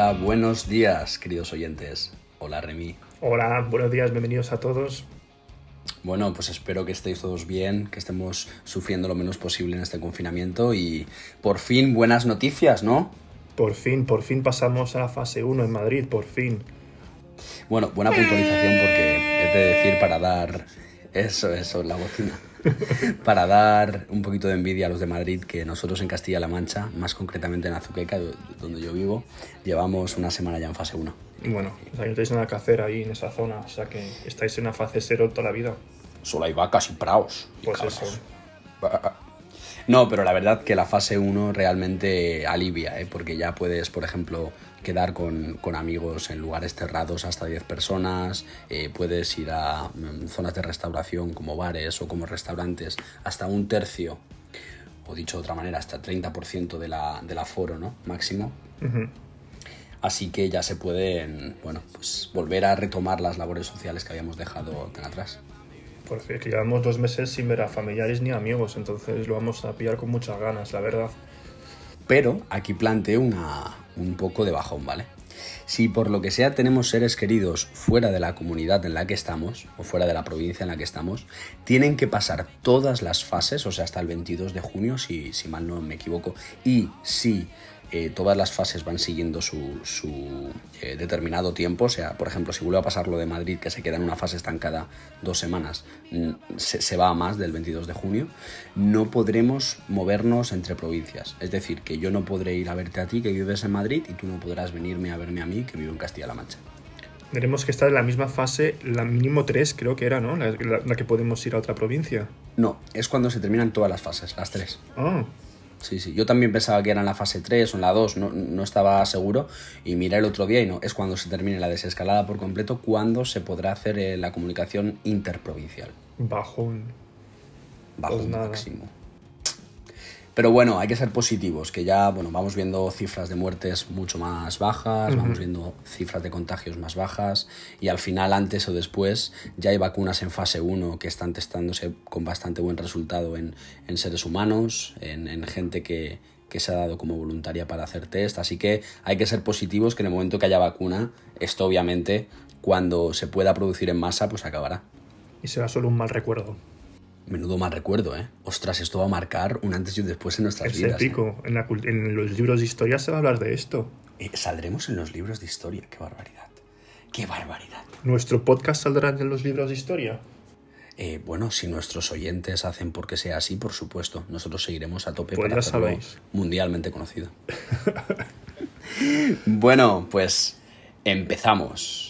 Hola, buenos días, queridos oyentes. Hola, Remy. Hola, buenos días, bienvenidos a todos. Bueno, pues espero que estéis todos bien, que estemos sufriendo lo menos posible en este confinamiento y por fin buenas noticias, ¿no? Por fin, por fin pasamos a la fase 1 en Madrid, por fin. Bueno, buena puntualización porque es de decir para dar eso, eso, la bocina. Para dar un poquito de envidia a los de Madrid, que nosotros en Castilla-La Mancha, más concretamente en Azuqueca, donde yo vivo, llevamos una semana ya en fase 1. Y bueno, o sea, no tenéis nada que hacer ahí en esa zona, o sea que estáis en una fase 0 toda la vida. Solo hay vacas y praos. y Pues cabras. eso. No, pero la verdad que la fase 1 realmente alivia, ¿eh? porque ya puedes, por ejemplo, quedar con, con amigos en lugares cerrados hasta 10 personas, eh, puedes ir a mm, zonas de restauración como bares o como restaurantes hasta un tercio, o dicho de otra manera, hasta 30% de la, del aforo ¿no? máximo. Así que ya se pueden, bueno, pues volver a retomar las labores sociales que habíamos dejado tan atrás. Por fin, que llevamos dos meses sin ver a familiares ni amigos, entonces lo vamos a pillar con muchas ganas, la verdad. Pero aquí planteo una, un poco de bajón, ¿vale? Si por lo que sea tenemos seres queridos fuera de la comunidad en la que estamos, o fuera de la provincia en la que estamos, tienen que pasar todas las fases, o sea, hasta el 22 de junio, si, si mal no me equivoco, y si eh, todas las fases van siguiendo su, su, eh, determinado tiempo, o sea, por ejemplo, si vuelve a pasar lo de Madrid, que se queda en una fase estancada dos semanas, mm, se, se va a más del 22 de junio, no podremos movernos entre provincias. Es decir, que yo no podré ir a verte a ti, que vives en Madrid, y tú no podrás venirme a verme a mí, que vivo en Castilla-La Mancha. Tenemos que estar en la misma fase, la mínimo 3 creo que era, ¿no? La, la- la que podemos ir a otra provincia. No, es cuando se terminan todas las fases, las tres. Ah, Sí, sí. Yo también pensaba que era en la fase 3 o en la 2, no, no estaba seguro. Y miré el otro día y no, es cuando se termine la desescalada por completo, cuando se podrá hacer eh, la comunicación interprovincial. bajón. Bajo Pues máximo. Pero bueno, hay que ser positivos, que ya bueno, vamos viendo cifras de muertes mucho más bajas, vamos viendo cifras de contagios más bajas y al final, antes o después, ya hay vacunas en fase 1 que están testándose con bastante buen resultado en, en seres humanos, en, en gente que, que se ha dado como voluntaria para hacer test, así que hay que ser positivos que en el momento que haya vacuna, esto obviamente cuando se pueda producir en masa, pues acabará. Y será solo un mal recuerdo. Menudo mal recuerdo, ¿eh? Ostras, esto va a marcar un antes y un después en nuestras Es vidas. ¿eh? épico. En, la en los libros de historia se va a hablar de esto. Eh, saldremos en los libros de historia. ¡Qué barbaridad! ¡Qué barbaridad! ¿Nuestro podcast saldrá en los libros de historia? Eh, bueno, si nuestros oyentes hacen porque sea así, por supuesto, nosotros seguiremos a tope Pues para ya hacerlo sabéis. mundialmente conocido. bueno, pues empezamos.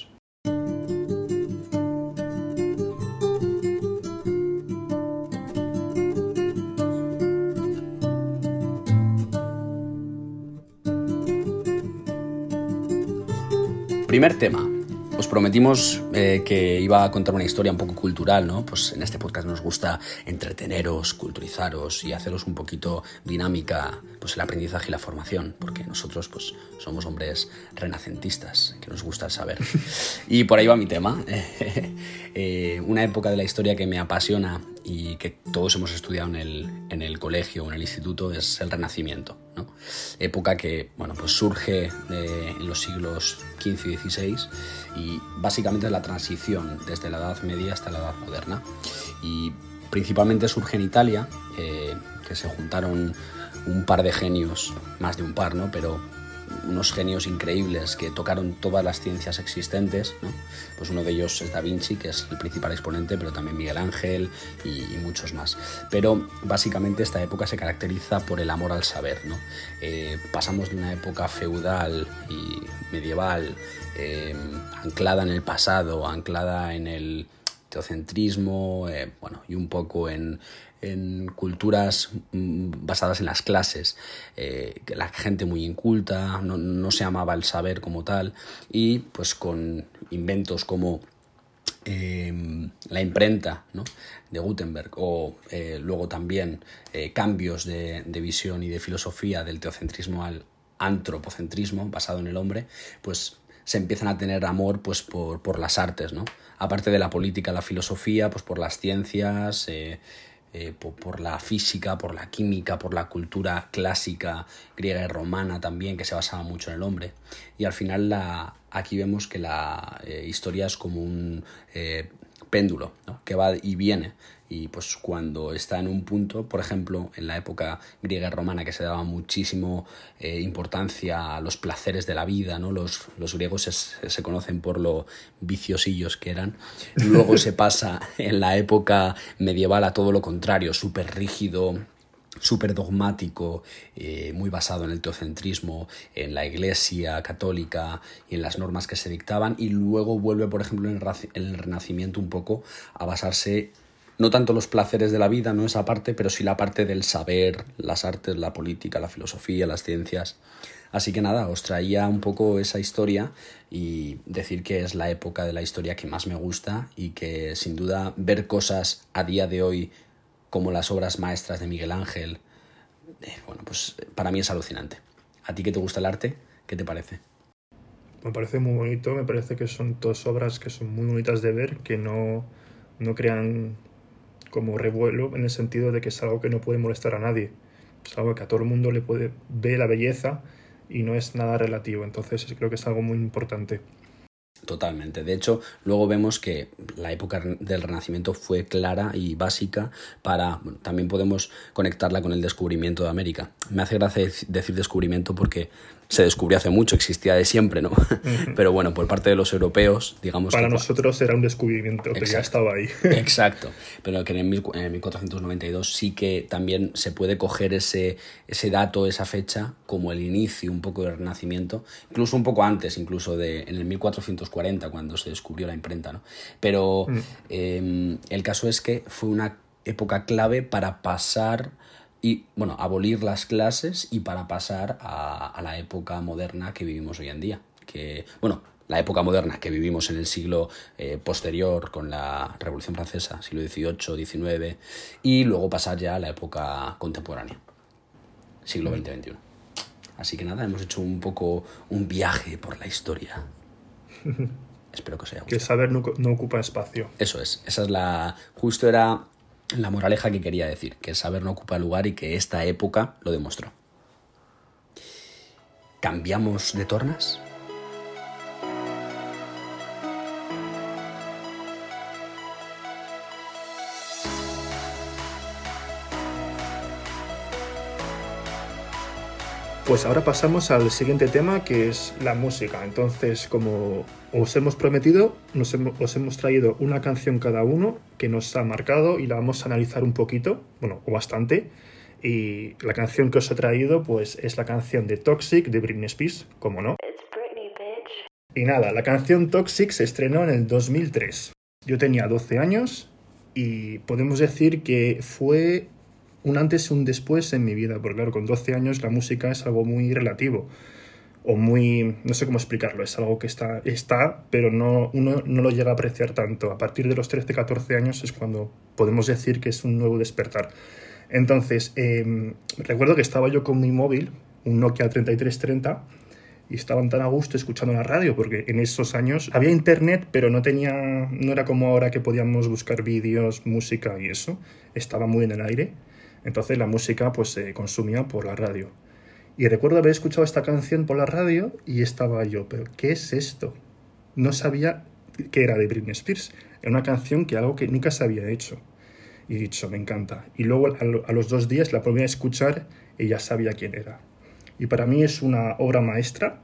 Primer tema. Os prometimos eh, que iba a contar una historia un poco cultural, ¿no? Pues en este podcast nos gusta entreteneros, culturizaros y haceros un poquito dinámica pues el aprendizaje y la formación, porque nosotros pues somos hombres renacentistas, que nos gusta el saber. Y por ahí va mi tema. Eh, una época de la historia que me apasiona y que todos hemos estudiado en el, en el colegio o en el instituto es el Renacimiento, ¿no? Época que, bueno, pues surge eh, en los siglos XV y XVI y básicamente es la transición desde la Edad Media hasta la Edad Moderna. Y principalmente surge en Italia, eh, que se juntaron un par de genios, más de un par, ¿no? Pero unos genios increíbles que tocaron todas las ciencias existentes, ¿no? Pues uno de ellos es Da Vinci, que es el principal exponente, pero también Miguel Ángel y, muchos más. Pero básicamente esta época se caracteriza por el amor al saber, ¿no? Eh, pasamos de una época feudal y medieval, eh, anclada en el pasado, anclada en el teocentrismo, eh, bueno, y un poco en, en culturas mm, basadas en las clases, eh, la gente muy inculta, no, no se amaba el saber como tal, y pues con inventos como eh, la imprenta ¿no? de Gutenberg o eh, luego también eh, cambios de, de visión y de filosofía del teocentrismo al antropocentrismo basado en el hombre, pues se empiezan a tener amor pues por, por las artes, ¿no? Aparte de la política, la filosofía, pues por las ciencias, eh, por, la física, por la química, por la cultura clásica griega y romana también, que se basaba mucho en el hombre. Y al final la, aquí vemos que la eh, historia es como un eh, péndulo, que va y viene y pues cuando está en un punto, por ejemplo, en la época griega y romana que se daba muchísimo eh, importancia a los placeres de la vida, ¿no? Los, los griegos se, conocen por lo viciosillos que eran. Luego se pasa en la época medieval a todo lo contrario, súper rígido, súper dogmático, eh, muy basado en el teocentrismo, en la iglesia católica y en las normas que se dictaban, y luego vuelve, por ejemplo, en el Renacimiento un poco a basarse no tanto los placeres de la vida, no esa parte, pero sí la parte del saber, las artes, la política, la filosofía, las ciencias. Así que nada, os traía un poco esa historia y decir que es la época de la historia que más me gusta y que sin duda ver cosas a día de hoy como las obras maestras de Miguel Ángel, eh, bueno, pues para mí es alucinante. ¿A ti que te gusta el arte? ¿Qué te parece? Me parece muy bonito, me parece que son dos obras que son muy bonitas de ver, que no, no crean como revuelo en el sentido de que es algo que no puede molestar a nadie. Es algo que a todo el mundo le puede ver la belleza y no es nada relativo. Entonces creo que es algo muy importante. Totalmente. De hecho, luego vemos que la época del Renacimiento fue clara y básica para... también podemos conectarla con el descubrimiento de América. Me hace gracia decir descubrimiento porque se descubrió hace mucho, existía de siempre, ¿no? Pero bueno, por parte de los europeos, digamos... Para nosotros era un descubrimiento, que ya estaba ahí. Exacto, pero que en, el, en 1492 sí que también se puede coger ese, ese dato, esa fecha, como el inicio un poco del Renacimiento, incluso un poco antes, incluso de en el 1440, cuando se descubrió la imprenta, ¿no? Pero mm. em, el caso es que fue una época clave para pasar y, bueno, abolir las clases y para pasar a, la época moderna que vivimos hoy en día. Que, bueno, la época moderna que vivimos en el siglo eh, posterior con la Revolución Francesa, siglo XVIII, XIX, y luego pasar ya a la época contemporánea, siglo XX-XXI. Así que nada, hemos hecho un poco un viaje por la historia. Espero que os haya Que el saber no, no, ocupa espacio. Eso es, esa es la... Justo era la moraleja que quería decir, que el saber no ocupa lugar y que esta época lo demostró. ¿Cambiamos de tornas? Pues ahora pasamos al siguiente tema que es la música. Entonces, como os hemos prometido, nos os hemos traído una canción cada uno que nos ha marcado y la vamos a analizar un poquito, bueno, o bastante. Y la canción que os he traído pues es la canción de Toxic de Britney Spears, como no. Y nada, la canción Toxic se estrenó en el 2003. Yo tenía 12 años y podemos decir que fue un antes y un después en mi vida, porque claro, con 12 años la música es algo muy relativo o muy, no sé cómo explicarlo, es algo que está, está pero no, uno no lo llega a apreciar tanto. A partir de los 13, 14 años es cuando podemos decir que es un nuevo despertar. Entonces, em, recuerdo que estaba yo con mi móvil, un Nokia 3330, y estaban tan a gusto escuchando la radio, porque en esos años había internet, pero no tenía, no era como ahora que podíamos buscar vídeos, música y eso, estaba muy en el aire. Entonces la música pues se consumía por la radio. Y recuerdo haber escuchado esta canción por la radio y estaba yo, pero ¿qué es esto? No sabía que era de Britney Spears. Era una canción que algo que nunca se había hecho. Y dicho, me encanta. Y luego a los dos días la volví a escuchar y ya sabía quién era. Y para mí es una obra maestra,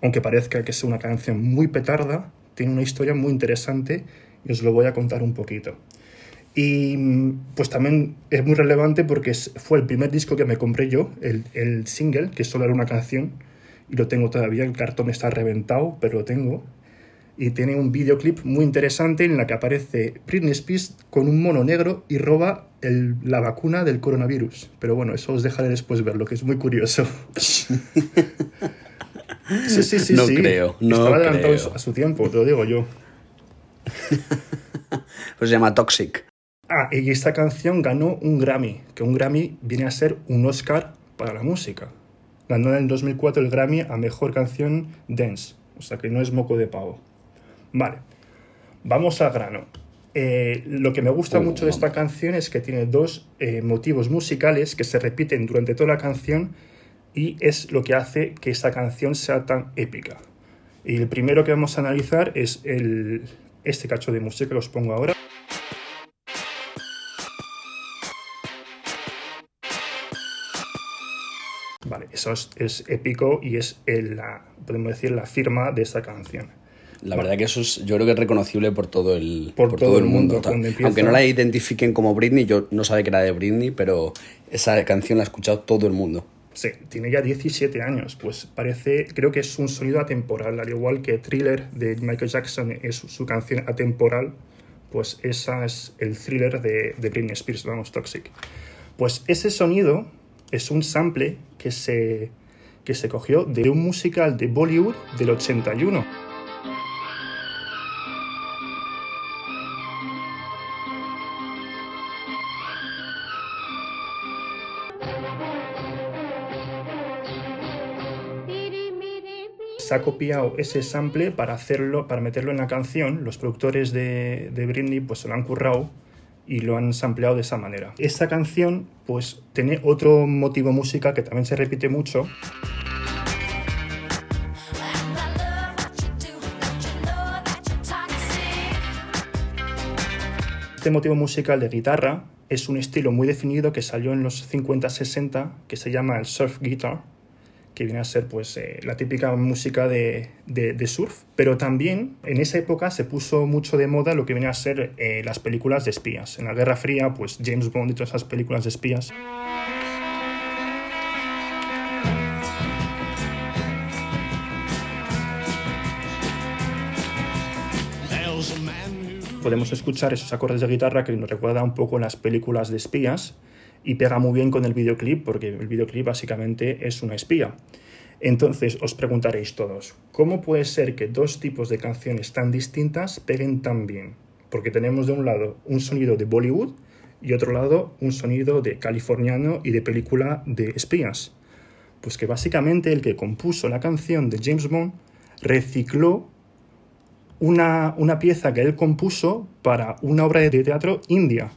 aunque parezca que es una canción muy petarda, tiene una historia muy interesante y os lo voy a contar un poquito. Y pues también es muy relevante porque fue el primer disco que me compré yo, el, el, single, que solo era una canción, y lo tengo todavía, el cartón está reventado, pero lo tengo. Y tiene un videoclip muy interesante en la que aparece Britney Spears con un mono negro y roba el, la vacuna del coronavirus. Pero bueno, eso os dejaré después verlo, que es muy curioso. sí, sí, sí, no sí. creo, no Estaba adelantado a su tiempo, te lo digo yo. pues se llama Toxic. Ah, y esta canción ganó un Grammy, que un Grammy viene a ser un Oscar para la música. Ganó en el 2004 el Grammy a Mejor Canción Dance, o sea que no es moco de pavo. Vale, vamos al grano. Eh, lo que me gusta Oh, mucho de esta canción es que tiene dos eh, motivos musicales que se repiten durante toda la canción y es lo que hace que esta canción sea tan épica. Y el primero que vamos a analizar es el, este cacho de música que os pongo ahora. Eso es, es épico y es el- la, podemos decir, la firma de esta canción. La verdad que eso es, yo creo que es reconocible por todo el, Por todo el mundo, empieza. Aunque no la identifiquen como Britney, yo no sabía que era de Britney, pero esa canción la ha escuchado todo el mundo. Sí, tiene ya 17 años, pues parece, creo que es un sonido atemporal, al igual que Thriller de Michael Jackson es su canción atemporal, pues esa es el thriller de, de Britney Spears, vamos, Toxic. Pues ese sonido es un sample que se, que se cogió de un musical de Bollywood del 81. se ha copiado ese sample para hacerlo, para meterlo en la canción. Los productores de, de Britney pues se lo han currado y lo han sampleado de esa manera. Esta canción pues tiene otro motivo música que también se repite mucho. Este motivo musical de guitarra es un estilo muy definido que salió en los 50-60 que se llama el surf guitar que viene a ser pues eh, la típica música de, de- surf. Pero también en esa época se puso mucho de moda lo que viene a ser eh, las películas de espías. En la Guerra Fría, pues James Bond y todas esas películas de espías. Podemos escuchar esos acordes de guitarra que nos recuerda un poco las películas de espías y pega muy bien con el videoclip porque el videoclip básicamente es una espía. Entonces os preguntaréis todos, ¿cómo puede ser que dos tipos de canciones tan distintas peguen tan bien? Porque tenemos de un lado un sonido de Bollywood y otro lado un sonido de californiano y de película de espías. Pues que básicamente el que compuso la canción de James Bond recicló una, una pieza que él compuso para una obra de teatro india.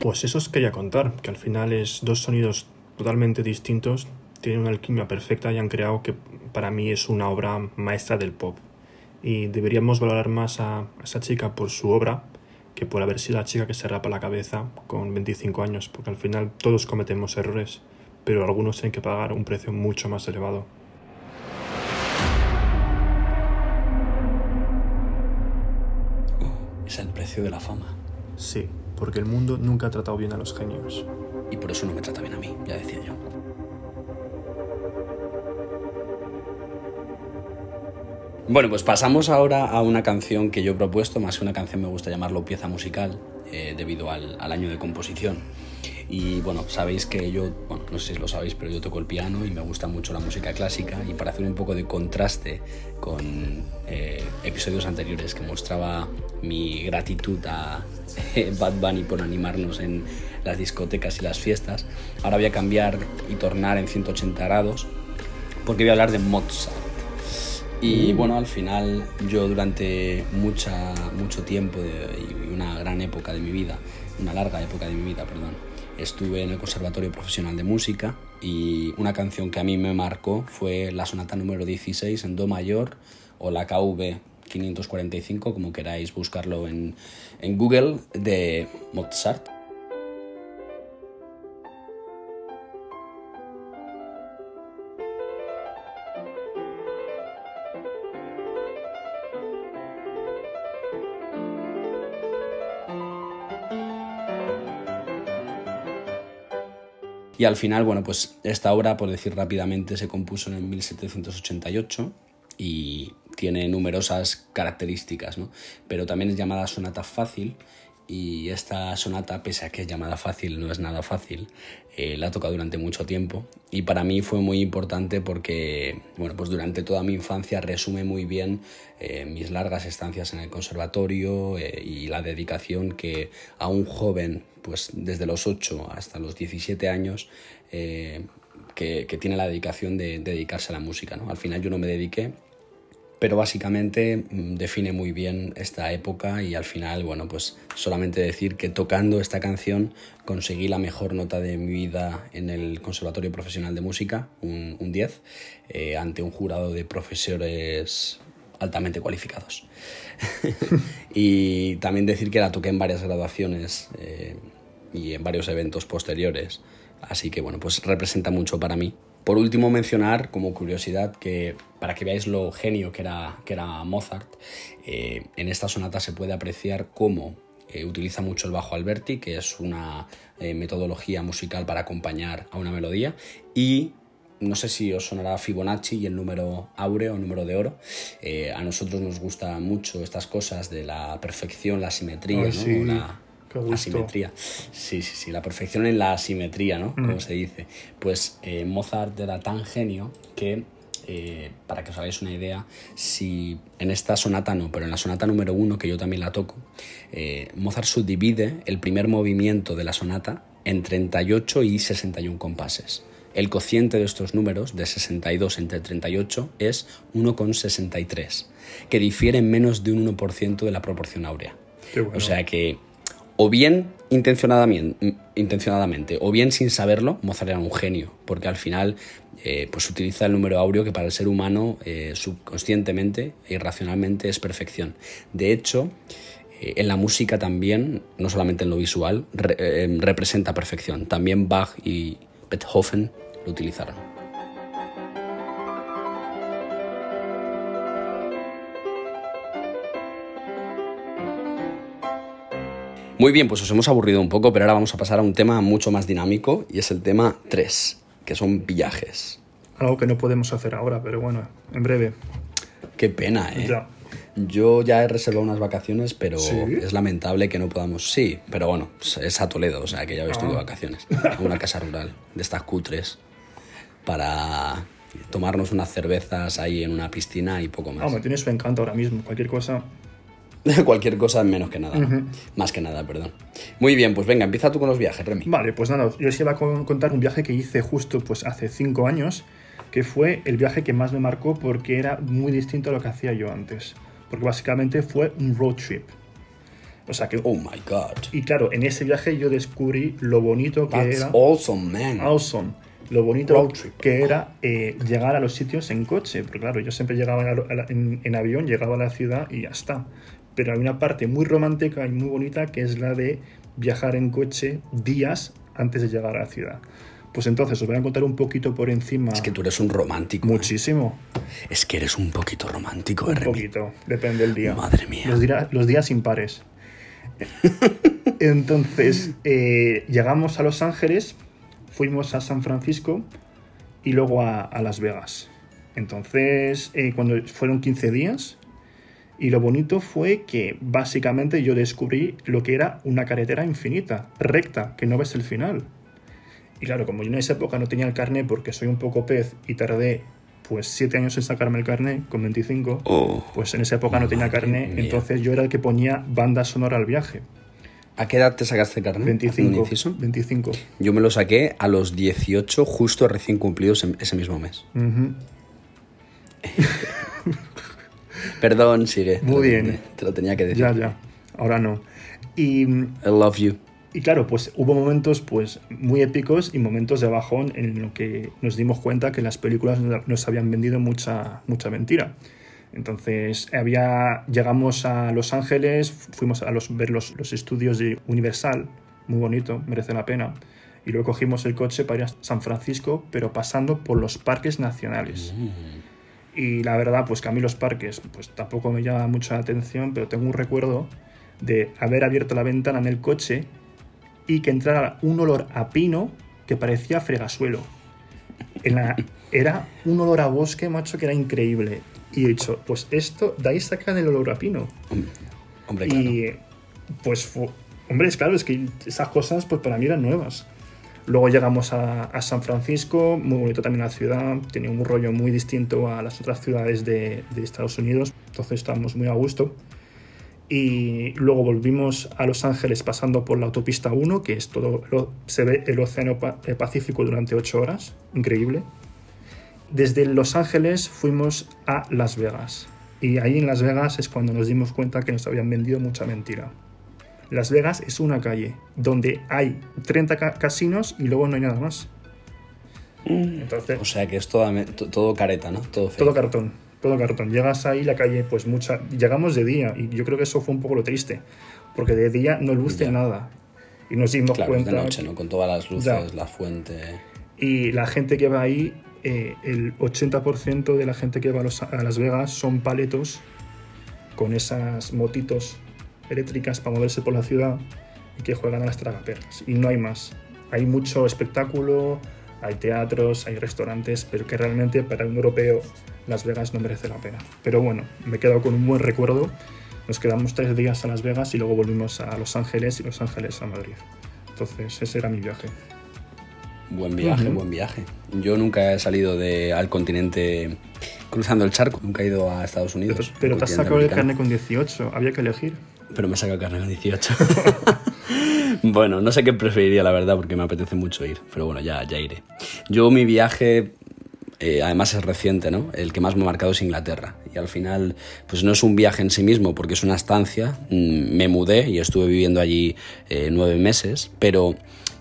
Pues eso os quería contar, que al final es dos sonidos totalmente distintos, tienen una alquimia perfecta y han creado que para mí es una obra maestra del pop. Y deberíamos valorar más a, a esa chica por su obra que por haber sido la chica que se rapa la cabeza con 25 años, porque al final todos cometemos errores, pero algunos tienen que pagar un precio mucho más elevado. Es el precio de la fama. Sí, porque el mundo nunca ha tratado bien a los genios. Y por eso no me trata bien a mí, ya decía yo. Bueno, pues pasamos ahora a una canción que yo he propuesto, más que una canción me gusta llamarlo pieza musical, eh, debido al, al año de composición. Y bueno, sabéis que yo, bueno, no sé si lo sabéis, pero yo toco el piano y me gusta mucho la música clásica y para hacer un poco de contraste con eh, episodios anteriores que mostraba mi gratitud a Bad Bunny por animarnos en las discotecas y las fiestas, ahora voy a cambiar y tornar en 180 grados porque voy a hablar de Mozart. Y bueno, al final yo durante mucha, mucho tiempo y una gran época de mi vida, una larga época de mi vida, perdón, estuve en el Conservatorio Profesional de Música y una canción que a mí me marcó fue la sonata número 16 en Do mayor o la KV 545, como queráis buscarlo en, en Google, de Mozart. Y al final, bueno, pues esta obra, por decir rápidamente, se compuso en 1788 y tiene numerosas características, ¿no? Pero también es llamada sonata fácil y esta sonata, pese a que es llamada fácil, no es nada fácil, eh, la he tocado durante mucho tiempo y para mí fue muy importante porque, bueno, pues durante toda mi infancia resume muy bien eh, mis largas estancias en el conservatorio eh, y la dedicación que a un joven, pues desde los 8 hasta los 17 años, que, que, tiene la dedicación de, de dedicarse a la música, ¿no? Al final yo no me dediqué, pero básicamente mm, define muy bien esta época y al final, bueno, pues solamente decir que tocando esta canción conseguí la mejor nota de mi vida en el Conservatorio Profesional de Música, un, 10, eh, ante un jurado de profesores altamente cualificados. y también decir que la toqué en varias graduaciones eh, y en varios eventos posteriores. Así que bueno, pues representa mucho para mí por último, mencionar como curiosidad que para que veáis lo genio que era, que era Mozart, eh, en esta sonata se puede apreciar cómo eh, utiliza mucho el bajo alberti, que es una eh, metodología musical para acompañar a una melodía, y no sé si os sonará Fibonacci y el número áureo o número de oro. a nosotros nos gustan mucho estas cosas de la perfección, la simetría, ¿no? La simetría. Sí, sí, sí, la perfección en la asimetría, ¿no? Como mm. se dice. Pues eh, Mozart era tan genio que, eh, para que os hagáis una idea, si en esta sonata no, pero en la sonata número uno, que yo también la toco, eh, Mozart subdivide el primer movimiento de la sonata en 38 y 61 compases. El cociente de estos números, de 62 entre 38, es 1,63, que difiere en menos de un 1% de la proporción áurea. O sea que o bien intencionadamente, o bien sin saberlo, Mozart era un genio, porque al final eh, pues utiliza el número áureo que para el ser humano eh, subconscientemente e irracionalmente es perfección. De hecho, eh, en la música también, no solamente en lo visual, representa perfección. También Bach y Beethoven lo utilizaron. Muy bien, pues os hemos aburrido un poco, pero ahora vamos a pasar a un tema mucho más dinámico y es el tema 3, que son viajes. Algo que no podemos hacer ahora, pero bueno, en breve. Qué pena, ¿eh? Yo ya he reservado unas vacaciones, pero es lamentable que no podamos. Sí, pero bueno, es a Toledo, o sea que ya estudiado de ah. vacaciones. A una casa rural de estas cutres para tomarnos unas cervezas ahí en una piscina y poco más. Ah, me tiene su encanto ahora mismo. Cualquier cosa Cualquier cosa menos que nada. Más que nada, perdón. Muy bien, pues venga, empieza tú con los viajes, Remy. Vale, pues nada, yo os iba a contar un viaje que hice justo pues hace cinco años, que fue el viaje que más me marcó porque era muy distinto a lo que hacía yo antes. Porque básicamente fue un road trip. O sea que. Oh my god. Y claro, en ese viaje yo descubrí lo bonito que That's era. Awesome, man. Awesome. Lo bonito que era eh, llegar a los sitios en coche. Porque claro, yo siempre llegaba en, avión, llegaba a la ciudad y ya está pero hay una parte muy romántica y muy bonita que es la de viajar en coche días antes de llegar a la ciudad. Pues entonces os voy a contar un poquito por encima. Es que tú eres un romántico. ¿eh? Muchísimo. Es que eres un poquito romántico, Un poquito, depende del día. Madre mía. Los, los días impares. entonces, eh, llegamos a Los Ángeles, fuimos a San Francisco y luego a, Las Vegas. Entonces, eh, cuando fueron 15 días, y lo bonito fue que básicamente yo descubrí lo que era una carretera infinita, recta, que no ves el final. Y claro, como yo en esa época no tenía el carnet porque soy un poco pez y tardé pues siete años en sacarme el carnet, con 25, pues en esa época no tenía carnet, entonces yo era el que ponía banda sonora al viaje. ¿A qué edad te sacaste el carnet? 25. 25. Yo me lo saqué a los 18, justo recién cumplidos ese mismo mes. Perdón, sigue. Muy bien. Te lo tenía que decir. Ya, ya. Ahora no. Y, I love you. Y claro, pues hubo momentos pues muy épicos y momentos de bajón en lo que nos dimos cuenta que las películas nos habían vendido mucha, mucha mentira. Entonces había, llegamos a Los Ángeles, fuimos a los, ver los, los estudios de Universal, muy bonito, merece la pena. Y luego cogimos el coche para ir a San Francisco, pero pasando por los parques nacionales. Mm. Y la verdad, pues que a mí los parques pues tampoco me llama mucho la atención, pero tengo un recuerdo de haber abierto la ventana en el coche y que entrara un olor a pino que parecía fregasuelo. era un olor a bosque, macho, que era increíble. Y he dicho, pues esto, de ahí sacan el olor a pino. Hombre, Y pues Hombre, es claro, es que esas cosas pues para mí eran nuevas. Luego llegamos a, San Francisco, muy bonito también la ciudad, tenía un rollo muy distinto a las otras ciudades de, Estados Unidos, entonces estábamos muy a gusto. Y luego volvimos a Los Ángeles pasando por la autopista 1, que es todo, lo- se ve el Océano Pa- Pacífico durante 8 horas, increíble. Desde Los Ángeles fuimos a Las Vegas. Y ahí en Las Vegas es cuando nos dimos cuenta que nos habían vendido mucha mentira. Las Vegas es una calle donde hay 30 ca- casinos y luego no hay nada más. Entonces, O sea que es toda- todo careta, ¿no? Todo cartón, todo cartón. Llegas ahí la calle, pues mucha. Llegamos de día y yo creo que eso fue un poco lo triste, porque de día no luce Ya. nada. Y nos dimos Claro, es cuenta. de noche, ¿no? Con todas las luces, Ya. la fuente. Y la gente que va ahí, eh, el 80% de la gente que va a, los- a Las Vegas son paletos con esas motitos eléctricas para moverse por la ciudad y que juegan a las tragaperras. Y no hay más. Hay mucho espectáculo, hay teatros, hay restaurantes, pero que realmente para un europeo Las Vegas no merece la pena. Pero bueno, me he quedado con un buen recuerdo. Nos quedamos tres días a Las Vegas y luego volvimos a Los Ángeles y Los Ángeles a Madrid. Entonces ese era mi viaje. Buen viaje, Ujú. buen viaje. Yo nunca he salido de, al continente cruzando el charco, nunca he ido a Estados Pero, Unidos. pero al te has sacado el americano. carne con 18, había que elegir. Pero me saca carne a 18. bueno, no sé qué preferiría, la verdad, porque me apetece mucho ir. Pero bueno, ya, ya iré. Yo mi viaje, eh, además es reciente, ¿no? El que más me ha marcado es Inglaterra. Y al final, pues no es un viaje en sí mismo, porque es una estancia. Mm, Me mudé y estuve viviendo allí eh, nueve meses, pero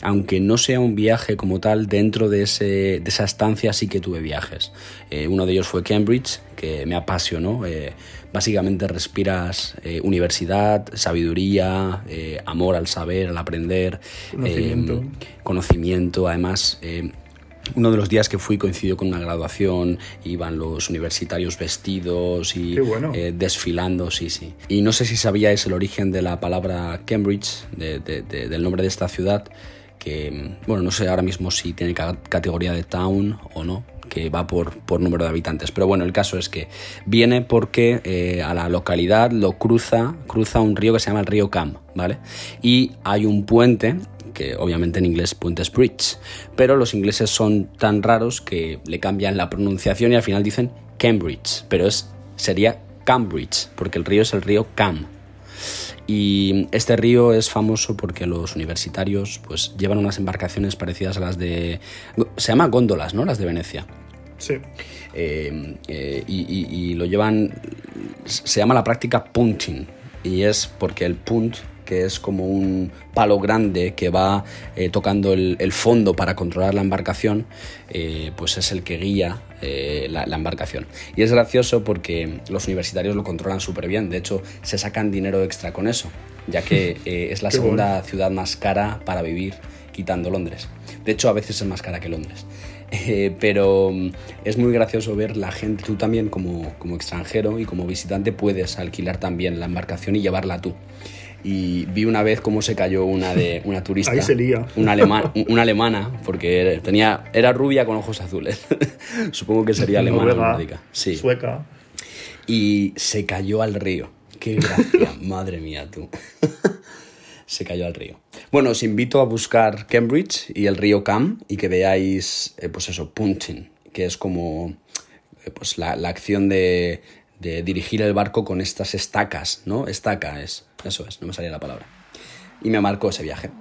aunque no sea un viaje como tal, dentro de, ese, de esa estancia sí que tuve viajes. Eh, uno de ellos fue Cambridge, que me apasionó. Eh, básicamente respiras eh, universidad, sabiduría, eh, amor al saber, al aprender, Conocimiento. conocimiento. Además, uno de los días que fui coincidió con una graduación, iban los universitarios vestidos y bueno. eh, desfilando, sí, sí. Y no sé si sabíais el origen de la palabra Cambridge, de- de- de- del nombre de esta ciudad, bueno, no sé ahora mismo si tiene ca- categoría de town o no, que va por, por número de habitantes. Pero bueno, el caso es que viene porque eh, a la localidad lo cruza, cruza un río que se llama el río Cam, ¿vale? Y hay un puente que obviamente en inglés puente es bridge, pero los ingleses son tan raros que le cambian la pronunciación y al final dicen Cambridge, pero es, sería Cambridge, porque el río es el río Cam. Y este río es famoso porque los universitarios pues llevan unas embarcaciones parecidas a las de... Se llama góndolas, ¿no? Las de Venecia. Sí. Eh, eh, y, y- y lo llevan, se llama la práctica punting y es porque el punt, que es como un palo grande que va eh, tocando el, el fondo para controlar la embarcación, eh, pues es el que guía eh, la, la embarcación. Y es gracioso porque los universitarios lo controlan súper bien, de hecho se sacan dinero extra con eso, ya que es la Qué segunda ciudad más cara para vivir quitando Londres. De hecho, a veces es más cara que Londres. Eh, pero mm, es muy gracioso ver la gente, tú también como, como extranjero y como visitante puedes alquilar también la embarcación y llevarla tú. Y vi una vez cómo se cayó una de una turista, Ahí se lía. Una, alema- una alemana, porque tenía, era rubia con ojos azules. Supongo que sería alemana Noruega. Sí Sueca. y se cayó al río. Qué gracia, madre mía tú. se cayó al río. Bueno, os invito a buscar Cambridge y el río Cam y que veáis, eh, pues eso, punting, que es como eh, pues la, la acción de, de dirigir el barco con estas estacas, ¿no? Estaca es, eso es, no me salía la palabra. Y me marcó ese viaje.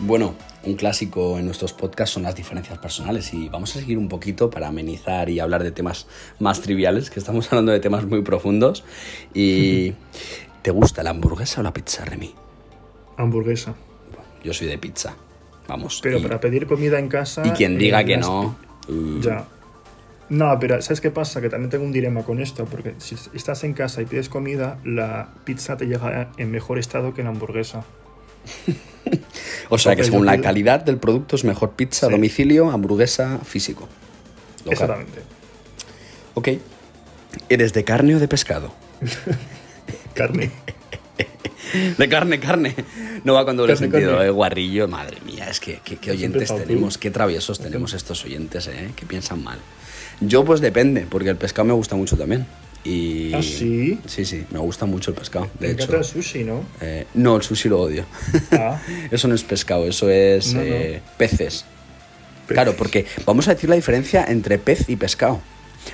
Bueno, un clásico en nuestros podcasts son las diferencias personales y vamos a seguir un poquito para amenizar y hablar de temas más triviales, que estamos hablando de temas muy profundos. ¿Y te gusta la hamburguesa o la pizza, Remy? Hamburguesa. Yo soy de pizza, vamos. Pero y, para pedir comida en casa. y quien diga eh, que no... uh, Ya. No, pero ¿sabes qué pasa? Que también tengo un dilema con esto, porque si estás en casa y pides comida, la pizza te llega en mejor estado que la hamburguesa. o sea que según la calidad del producto es mejor pizza, Sí. domicilio, hamburguesa, físico. Local. Exactamente. Ok. ¿Eres de carne o de pescado? Carne. De carne, carne. No va con doble Carne, sentido, eh, guarrillo. Madre mía, es que qué, qué oyentes tú. tenemos, qué traviesos tenemos estos oyentes, eh, que piensan mal. Yo pues depende, porque el pescado me gusta mucho también. Y... ¿Ah, sí? Sí, sí, me gusta mucho el pescado. Me De encanta hecho, el sushi, ¿no? eh, no, el sushi lo odio. Ah, eso no es pescado, eso es No, no. eh, peces. Peces. Claro, porque vamos a decir la diferencia entre pez y pescado.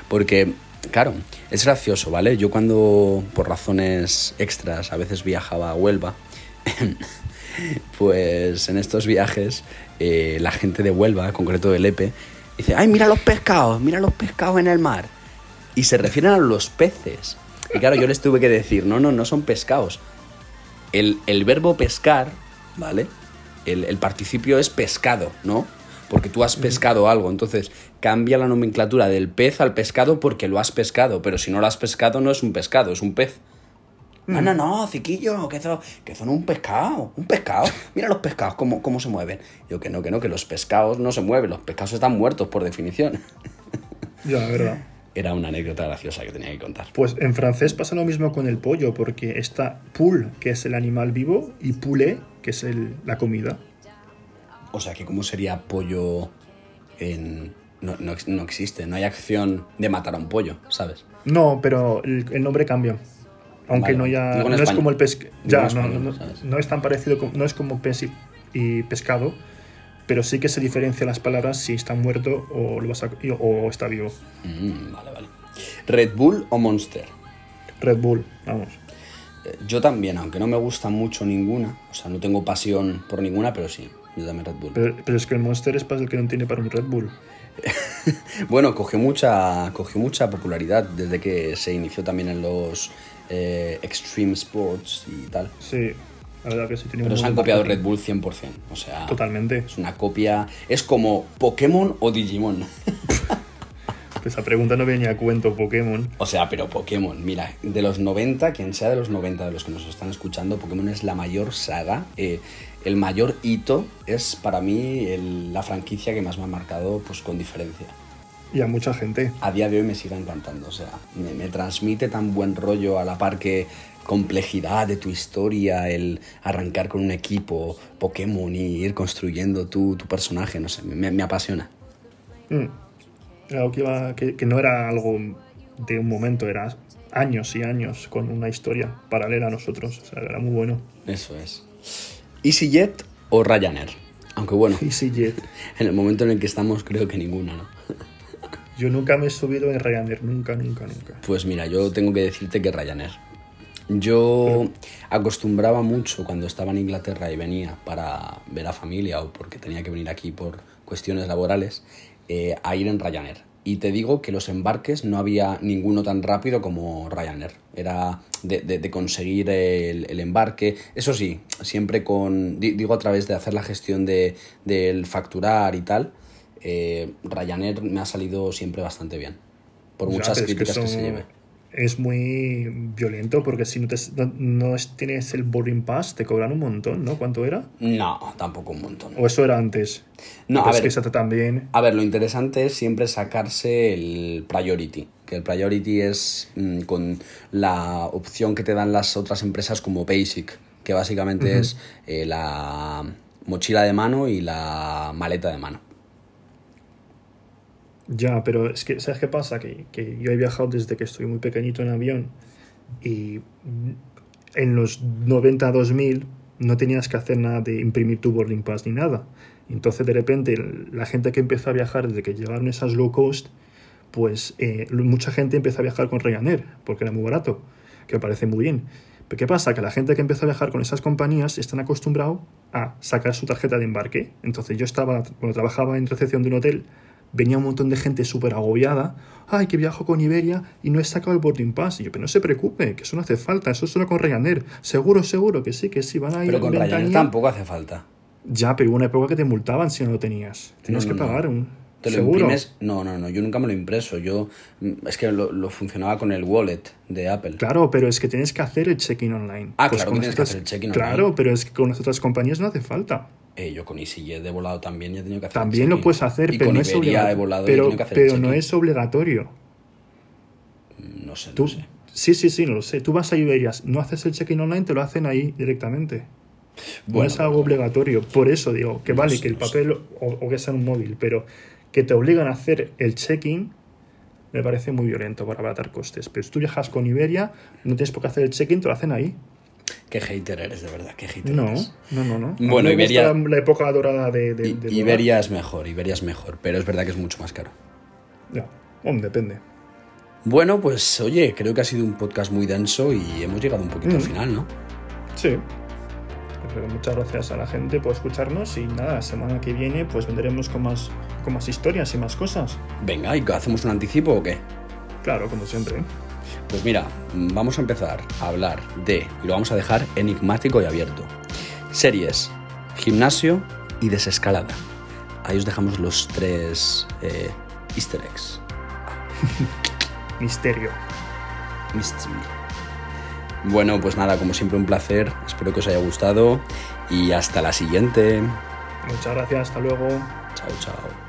Porque, claro, es gracioso, ¿vale? Yo cuando, por razones extras, a veces viajaba a Huelva, pues en estos viajes, eh, la gente de Huelva, en concreto de Lepe, dice, ay, mira los pescados, mira los pescados en el mar. Y se refieren a los peces. Y claro, yo les tuve que decir, no, no, no son pescados. El, el verbo pescar, ¿vale? El, el participio es pescado, ¿no? Porque tú has pescado algo, entonces cambia la nomenclatura del pez al pescado porque lo has pescado, pero si no lo has pescado no es un pescado, es un pez. No, no, no, ciquillo, que eso, que es un pescado, un pescado. Mira los pescados, cómo, cómo se mueven. Yo que no, que no, que los pescados no se mueven, los pescados están muertos por definición. ya, verdad. Era una anécdota graciosa que tenía que contar. Pues en francés pasa lo mismo con el pollo, porque está poule, que es el animal vivo, y poulet, que es el- la comida. O sea, que cómo sería pollo en... No, no, no existe, no hay acción de matar a un pollo, ¿sabes? No, pero el, el nombre cambia. Aunque Vale. no ya no es como el pescado. Ya, español, no, es tan parecido, como- no es como pez y pescado, pero sí que se diferencia las palabras si está muerto o, lo vas a- o está vivo. Mm, vale, vale. ¿Red Bull o Monster? Red Bull, vamos. Eh, Yo también, aunque no me gusta mucho ninguna, o sea, no tengo pasión por ninguna, pero sí, yo también Red Bull. Pero, pero es que el Monster es para el que no tiene para un Red Bull. Bueno, cogió mucha, cogió mucha popularidad desde que se inició también en los eh, Extreme Sports y tal. Sí, la verdad que sí tiene Pero se han copiado. Red Bull 100%. O sea, Totalmente. es una copia. Es como Pokémon o Digimon. Esa pregunta no venía a cuento Pokémon. O sea, pero Pokémon, mira, de los 90, quien sea de los 90 de los que nos están escuchando, Pokémon es la mayor saga, eh, el mayor hito, es para mí el- la franquicia que más me ha marcado, pues con diferencia. Y a mucha gente. A día de hoy me sigue encantando, o sea, me, me transmite tan buen rollo a la par que complejidad de tu historia, el arrancar con un equipo Pokémon y ir construyendo tu, tu personaje, no sé, me, me apasiona. Mm. Algo que, iba- que, que no era algo de un momento, era años y años con una historia paralela a nosotros. O sea, era muy bueno. Eso es. ¿EasyJet o Ryanair? Aunque bueno, EasyJet. en el momento en el que estamos creo que ninguna, ¿no? Yo nunca me he subido en Ryanair, nunca, nunca, nunca. Pues mira, yo tengo que decirte que Ryanair. Yo acostumbraba mucho cuando estaba en Inglaterra y venía para ver a familia o porque tenía que venir aquí por cuestiones laborales eh, a ir en Ryanair. Y te digo que los embarques no había ninguno tan rápido como Ryanair. Era de, de- de conseguir el, el embarque. Eso sí, siempre con. di- Digo a través de hacer la gestión de, del facturar y tal. eh, Ryanair me ha salido siempre bastante bien. Por muchas es que críticas que, se lleve. Es muy violento porque si no, te, no, no es- tienes el boarding pass te cobran un montón, ¿no? ¿Cuánto era? No, tampoco un montón. ¿O eso era antes? No, a es ver. que esa también... A ver, lo interesante es siempre sacarse el priority. Que el priority es mm, con la opción que te dan las otras empresas como Basic, que básicamente es eh, la mochila de mano y la maleta de mano. Ya, pero es que, ¿sabes qué pasa? Que, que yo he viajado desde que estoy muy pequeñito en avión y en los 90 2000 no tenías que hacer nada de imprimir tu boarding pass ni nada. Entonces, de repente, la gente que empezó a viajar desde que llegaron esas low cost, pues eh, mucha gente empezó a viajar con Ryanair porque era muy barato, que me parece muy bien. Pero ¿qué pasa? Que la gente que empezó a viajar con esas compañías están acostumbrados a sacar su tarjeta de embarque. Entonces yo estaba, cuando trabajaba en recepción de un hotel, venía un montón de gente súper agobiada. Ay, que viajo con Iberia y no he sacado el boarding pass. Y yo, pero no se preocupe, que eso no hace falta, eso es solo con Ryanair. Seguro, seguro que sí, que sí, van a ir Pero con Ryanair ventanilla. tampoco hace falta. Ya, pero hubo una época que te multaban si no lo tenías. Tenías No, que no. pagar un... ¿Te lo seguro. imprimes? No, no, no, yo nunca me lo impreso. Yo, mm, es que lo, lo funcionaba con el wallet de Apple. Claro, pero es que tienes que hacer el check-in online. Ah, claro con que tienes que las hacer el check-in Claro, online. pero es que con las otras compañías no hace falta. Eh, yo con EasyJet de volado también ya he tenido que hacer También lo puesdo hacer, Y pero con no es Iberia he obligatorio. volado y he Pero, que hacer pero no es obligatorio. lo sé, Tú, sé. Sí, sí, sí, no lo sé. Tú vas a Iberias, no haces el check-in online, te lo hacen ahí directamente. no es algo obligatorio. Por eso digo que No vale sé, que el no papel o, o que sea en un móvil, pero que te obligan a hacer el check-in me parece muy violento para abaratar costes. Pero si tú viajas con Iberia, no tienes por qué hacer el check-in, te lo hacen ahí. Qué hater eres, de verdad, qué hater No, eres. no, no, no. Bueno, me Iberia- La, la época dorada de. de, I- de Iberia es mejor, Iberia es mejor, pero es verdad que es mucho más caro. Ya, hombre, depende. Bueno, pues oye, creo que ha sido un podcast muy denso y hemos llegado un poquito al Mm. final, ¿no? Sí. Pero muchas gracias a la gente por escucharnos y nada, la semana que viene pues vendremos con más, con más historias y más cosas. Venga, ¿y hacemos un anticipo o qué? Claro, como siempre. Pues mira, vamos a empezar a hablar de, y lo vamos a dejar enigmático y abierto, series, gimnasio y desescalada. Ahí os dejamos los tres eh, easter eggs. Misterio. Mystery. Bueno, pues nada, como siempre un placer, espero que os haya gustado y hasta la siguiente. Muchas gracias, hasta luego. Chao, chao.